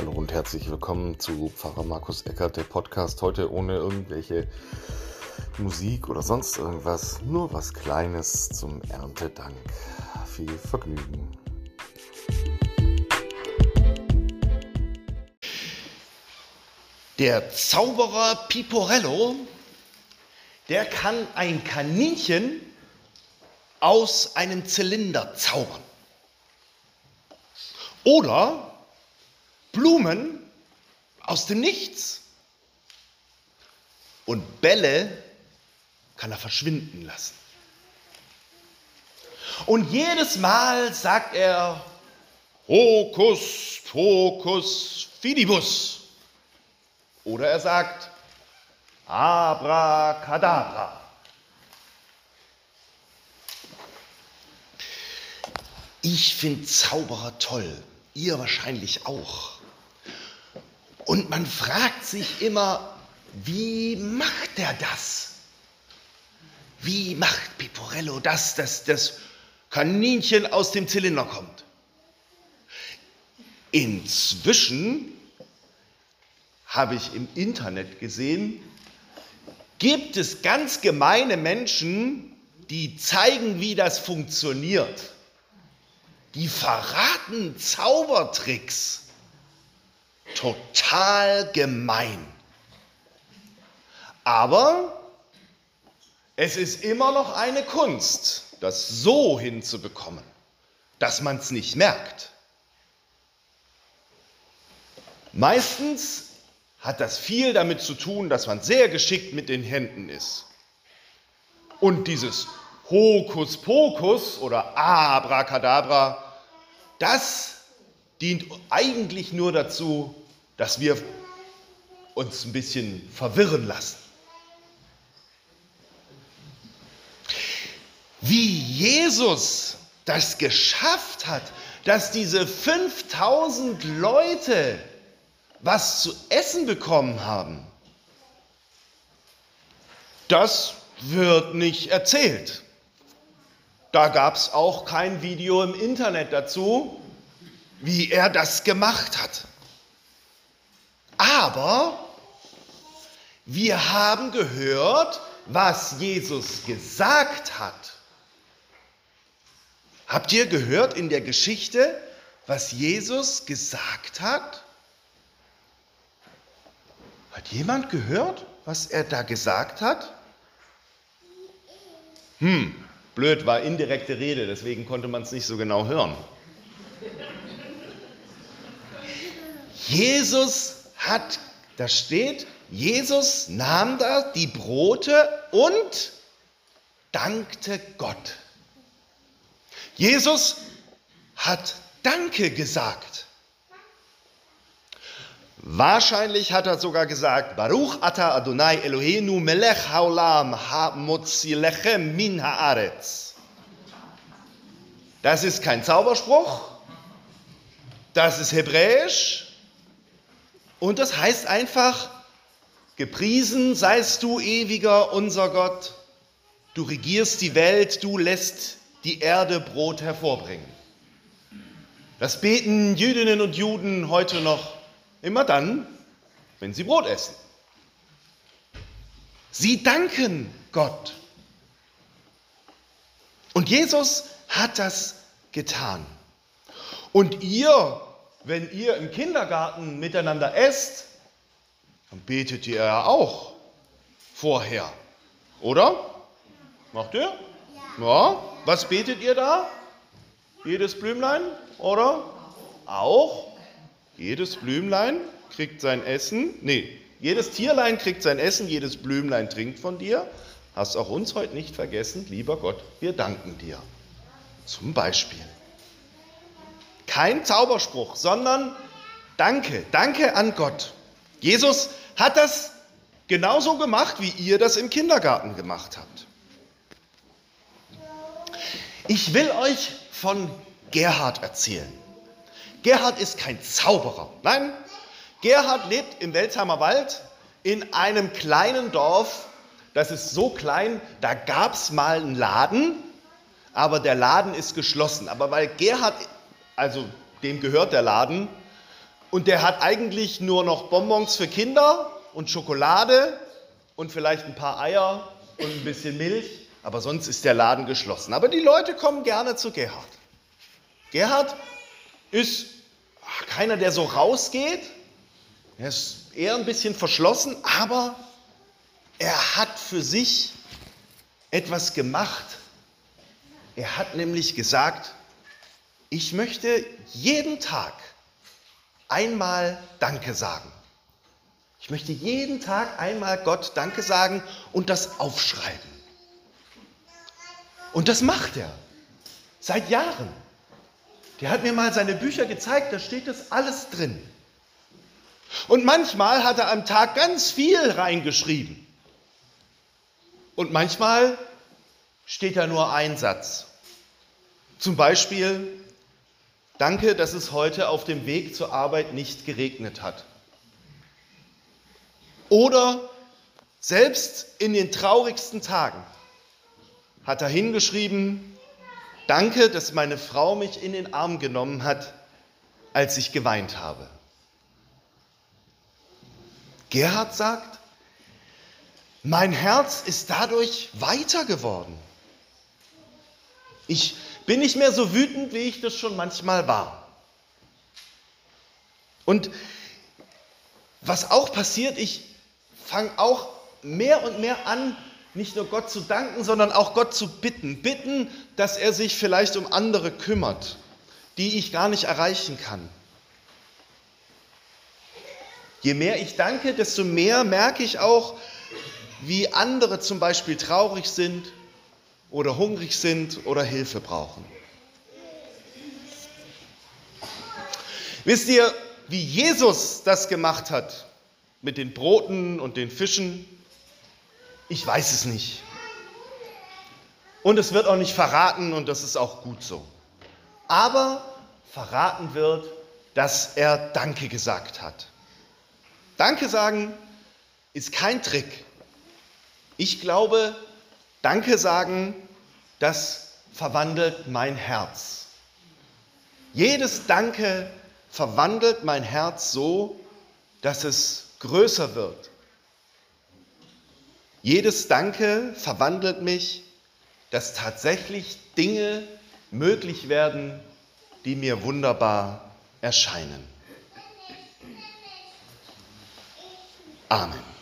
Hallo und herzlich willkommen zu Pfarrer Markus Eckert, der Podcast heute ohne irgendwelche Musik oder sonst irgendwas, nur was Kleines zum Erntedank. Viel Vergnügen. Der Zauberer Piporello, der kann ein Kaninchen aus einem Zylinder zaubern. Oder Blumen aus dem Nichts. Und Bälle kann er verschwinden lassen. Und jedes Mal sagt er, Hokus, Pokus, Fidibus. Oder er sagt, Abracadabra. Ich finde Zauberer toll, ihr wahrscheinlich auch. Und man fragt sich immer, wie macht er das? Wie macht Piporello das, dass das Kaninchen aus dem Zylinder kommt? Inzwischen habe ich im Internet gesehen, gibt es ganz gemeine Menschen, die zeigen, wie das funktioniert. Die verraten Zaubertricks total gemein. Aber es ist immer noch eine Kunst, das so hinzubekommen, dass man es nicht merkt. Meistens hat das viel damit zu tun, dass man sehr geschickt mit den Händen ist. Und dieses Hokuspokus oder Abracadabra, das dient eigentlich nur dazu, dass wir uns ein bisschen verwirren lassen. Wie Jesus das geschafft hat, dass diese 5000 Leute was zu essen bekommen haben, das wird nicht erzählt. Da gab es auch kein Video im Internet dazu, wie er das gemacht hat. Aber wir haben gehört, was Jesus gesagt hat. Habt ihr gehört in der Geschichte, was Jesus gesagt hat? Hat jemand gehört, was er da gesagt hat? Hm, blöd, war indirekte Rede, deswegen konnte man es nicht so genau hören. Jesus hat, da steht, Jesus nahm da die Brote und dankte Gott. Jesus hat Danke gesagt. Wahrscheinlich hat er sogar gesagt, Baruch ata Adonai Eloheinu melech haolam ha-motzilechem min haaretz. Das ist kein Zauberspruch, das ist hebräisch und das heißt einfach, gepriesen seist du, ewiger unser Gott, du regierst die Welt, du lässt die Erde Brot hervorbringen. Das beten Jüdinnen und Juden heute noch immer dann, wenn sie Brot essen. Sie danken Gott. Und Jesus hat das getan. Und ihr wenn ihr im Kindergarten miteinander esst, dann betet ihr ja auch vorher, oder? Macht ihr? Ja. ja. Was betet ihr da? Jedes Blümlein, oder? Auch. Jedes Blümlein kriegt sein Essen. Nee, jedes Tierlein kriegt sein Essen, jedes Blümlein trinkt von dir. Hast auch uns heute nicht vergessen, lieber Gott, wir danken dir. Zum Beispiel. Kein Zauberspruch, sondern Danke, danke an Gott. Jesus hat das genauso gemacht, wie ihr das im Kindergarten gemacht habt. Ich will euch von Gerhard erzählen. Gerhard ist kein Zauberer. Nein, Gerhard lebt im Welsheimer Wald in einem kleinen Dorf. Das ist so klein, da gab es mal einen Laden, aber der Laden ist geschlossen. Aber weil Gerhard also dem gehört der Laden, und der hat eigentlich nur noch Bonbons für Kinder und Schokolade und vielleicht ein paar Eier und ein bisschen Milch, aber sonst ist der Laden geschlossen. Aber die Leute kommen gerne zu Gerhard. Gerhard ist keiner, der so rausgeht. Er ist eher ein bisschen verschlossen, aber er hat für sich etwas gemacht. Er hat nämlich gesagt, ich möchte jeden Tag einmal Danke sagen. Ich möchte jeden Tag einmal Gott Danke sagen und das aufschreiben. Und das macht er seit Jahren. Der hat mir mal seine Bücher gezeigt, da steht das alles drin. Und manchmal hat er am Tag ganz viel reingeschrieben. Und manchmal steht da nur ein Satz. Zum Beispiel, danke, dass es heute auf dem Weg zur Arbeit nicht geregnet hat. Oder selbst in den traurigsten Tagen hat er hingeschrieben, danke, dass meine Frau mich in den Arm genommen hat, als ich geweint habe. Gerhard sagt, mein Herz ist dadurch weiter geworden. Ich bin nicht mehr so wütend, wie ich das schon manchmal war. Und was auch passiert, ich fange auch mehr und mehr an, nicht nur Gott zu danken, sondern auch Gott zu bitten. Bitten, dass er sich vielleicht um andere kümmert, die ich gar nicht erreichen kann. Je mehr ich danke, desto mehr merke ich auch, wie andere zum Beispiel traurig sind oder hungrig sind oder Hilfe brauchen. Wisst ihr, wie Jesus das gemacht hat mit den Broten und den Fischen? Ich weiß es nicht. Und es wird auch nicht verraten und das ist auch gut so. Aber verraten wird, dass er Danke gesagt hat. Danke sagen ist kein Trick. Ich glaube, Danke sagen, das verwandelt mein Herz. Jedes Danke verwandelt mein Herz so, dass es größer wird. Jedes Danke verwandelt mich, dass tatsächlich Dinge möglich werden, die mir wunderbar erscheinen. Amen.